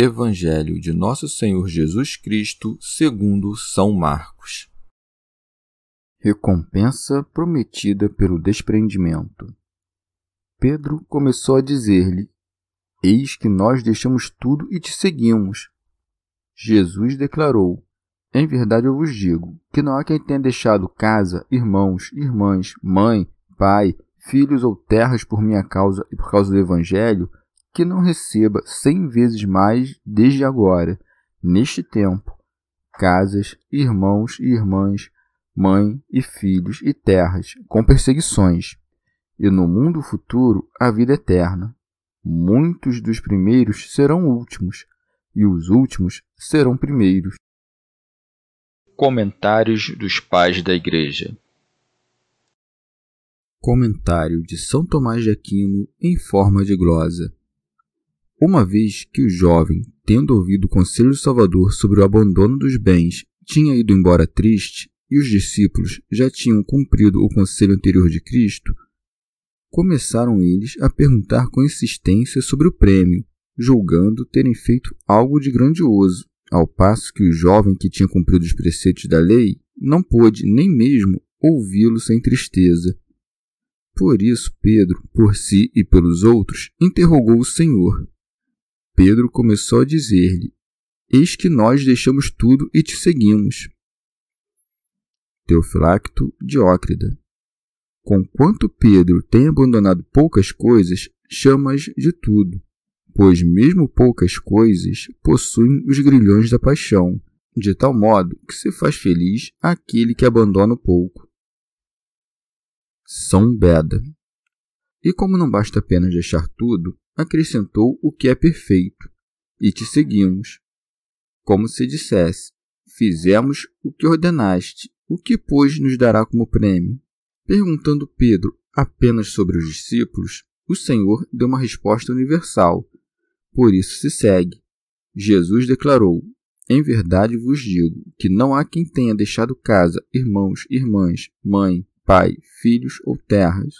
Evangelho de Nosso Senhor Jesus Cristo, segundo São Marcos. Recompensa prometida pelo desprendimento. Pedro começou a dizer-lhe: Eis que nós deixamos tudo e te seguimos. Jesus declarou: Em verdade eu vos digo que não há quem tenha deixado casa, irmãos, irmãs, mãe, pai, filhos ou terras por minha causa e por causa do Evangelho que não receba cem vezes mais desde agora, neste tempo, casas, irmãos e irmãs, mãe e filhos e terras, com perseguições, e no mundo futuro a vida eterna. Muitos dos primeiros serão últimos, e os últimos serão primeiros. Comentários dos Pais da Igreja Comentário de São Tomás de Aquino em forma de glosa. Uma vez que o jovem, tendo ouvido o conselho do Salvador sobre o abandono dos bens, tinha ido embora triste, e os discípulos já tinham cumprido o conselho anterior de Cristo, começaram eles a perguntar com insistência sobre o prêmio, julgando terem feito algo de grandioso, ao passo que o jovem que tinha cumprido os preceitos da lei não pôde nem mesmo ouvi-lo sem tristeza. Por isso, Pedro, por si e pelos outros, interrogou o Senhor, Pedro começou a dizer-lhe: Eis que nós deixamos tudo e te seguimos. Teofilacto Diócrida. Conquanto Pedro tem abandonado poucas coisas, chamas de tudo, pois mesmo poucas coisas possuem os grilhões da paixão, de tal modo que se faz feliz aquele que abandona o pouco. São Beda. E como não basta apenas deixar tudo, acrescentou o que é perfeito, e te seguimos. Como se dissesse: Fizemos o que ordenaste, o que, pois, nos dará como prêmio? Perguntando Pedro apenas sobre os discípulos, o Senhor deu uma resposta universal. Por isso se segue. Jesus declarou: Em verdade vos digo que não há quem tenha deixado casa, irmãos, irmãs, mãe, pai, filhos ou terras.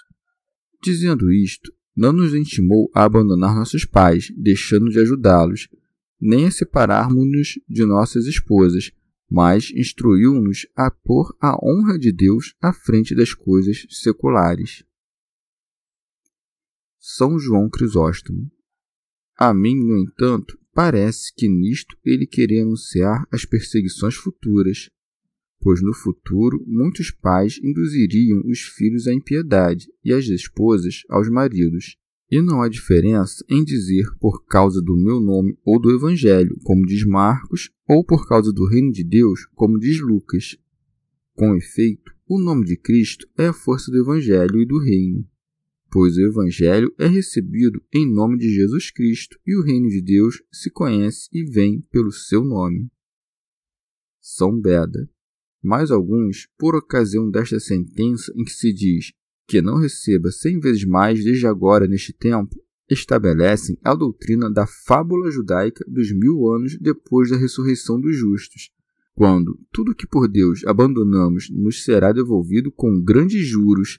Dizendo isto, não nos intimou a abandonar nossos pais, deixando de ajudá-los, nem a separarmos-nos de nossas esposas, mas instruiu-nos a pôr a honra de Deus à frente das coisas seculares. São João Crisóstomo. A mim, no entanto, parece que nisto ele queria anunciar as perseguições futuras, pois no futuro muitos pais induziriam os filhos à impiedade e as esposas aos maridos. E não há diferença em dizer por causa do meu nome ou do Evangelho, como diz Marcos, ou por causa do reino de Deus, como diz Lucas. Com efeito, o nome de Cristo é a força do Evangelho e do reino, pois o Evangelho é recebido em nome de Jesus Cristo e o reino de Deus se conhece e vem pelo seu nome. São Beda mais alguns, por ocasião desta sentença em que se diz que não receba cem vezes mais desde agora neste tempo, estabelecem a doutrina da fábula judaica dos mil anos depois da ressurreição dos justos, quando tudo que por Deus abandonamos nos será devolvido com grandes juros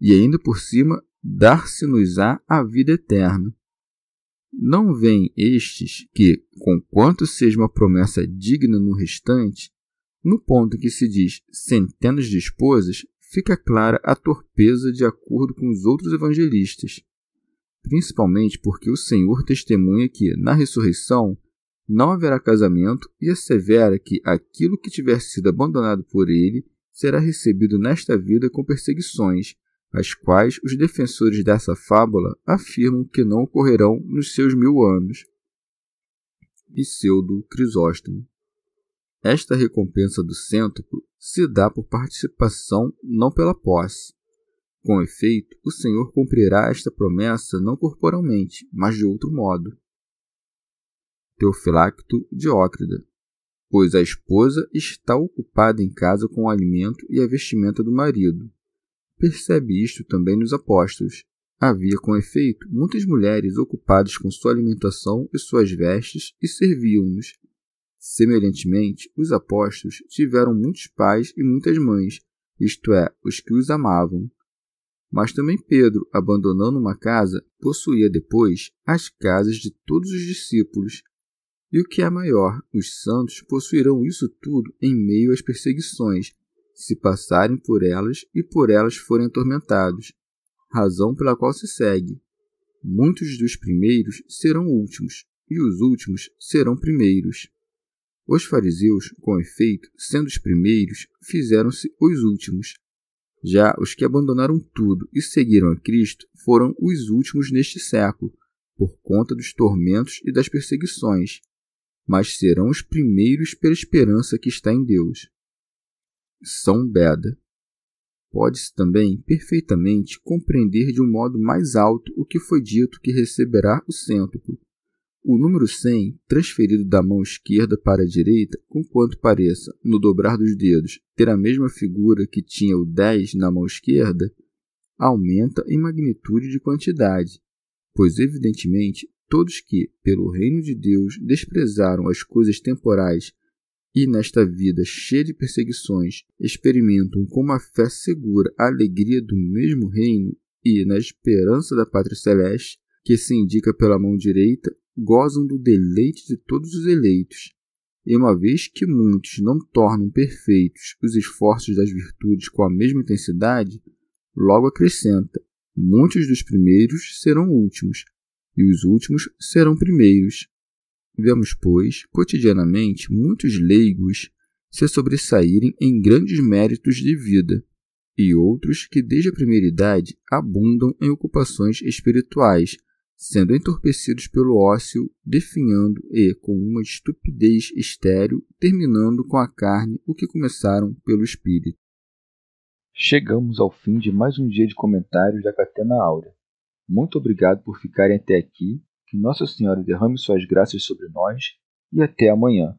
e ainda por cima dar-se-nos-á a vida eterna. Não veem estes que, conquanto seja uma promessa digna no restante, no ponto em que se diz centenas de esposas, fica clara a torpeza de acordo com os outros evangelistas. principalmente porque o Senhor testemunha que, na ressurreição, não haverá casamento e assevera que aquilo que tiver sido abandonado por ele será recebido nesta vida com perseguições, as quais os defensores dessa fábula afirmam que não ocorrerão nos seus mil anos. Pseudo Crisóstomo. Esta recompensa do cêntuplo se dá por participação, não pela posse. Com efeito, o Senhor cumprirá esta promessa não corporalmente, mas de outro modo. Teofilacto Diócrida. Pois a esposa está ocupada em casa com o alimento e a vestimenta do marido. Percebe isto também nos apóstolos. Havia, com efeito, muitas mulheres ocupadas com sua alimentação e suas vestes e serviam-nos. Semelhantemente, os apóstolos tiveram muitos pais e muitas mães, isto é, os que os amavam. Mas também Pedro, abandonando uma casa, possuía depois as casas de todos os discípulos. E o que é maior, os santos possuirão isso tudo em meio às perseguições, se passarem por elas e por elas forem atormentados, razão pela qual se segue. Muitos dos primeiros serão últimos, e os últimos serão primeiros. Os fariseus, com efeito, sendo os primeiros, fizeram-se os últimos, já os que abandonaram tudo e seguiram a Cristo foram os últimos neste século, por conta dos tormentos e das perseguições, mas serão os primeiros pela esperança que está em Deus. São Beda. Pode-se também perfeitamente compreender de um modo mais alto o que foi dito que receberá o cêntuplo, o número 100, transferido da mão esquerda para a direita, conquanto pareça, no dobrar dos dedos, ter a mesma figura que tinha o 10 na mão esquerda, aumenta em magnitude de quantidade, pois, evidentemente, todos que, pelo reino de Deus, desprezaram as coisas temporais e, nesta vida cheia de perseguições, experimentam com uma fé segura a alegria do mesmo reino e, na esperança da pátria celeste, que se indica pela mão direita, gozam do deleite de todos os eleitos. E uma vez que muitos não tornam perfeitos os esforços das virtudes com a mesma intensidade, logo acrescenta: muitos dos primeiros serão últimos, e os últimos serão primeiros. Vemos, pois, cotidianamente muitos leigos se sobressaírem em grandes méritos de vida, e outros que desde a primeira idade abundam em ocupações espirituais, sendo entorpecidos pelo ócio, definhando e, com uma estupidez estéril, terminando com a carne o que começaram pelo espírito. Chegamos ao fim de mais um dia de comentários da Catena Áurea. Muito obrigado por ficarem até aqui, que Nossa Senhora derrame suas graças sobre nós e até amanhã.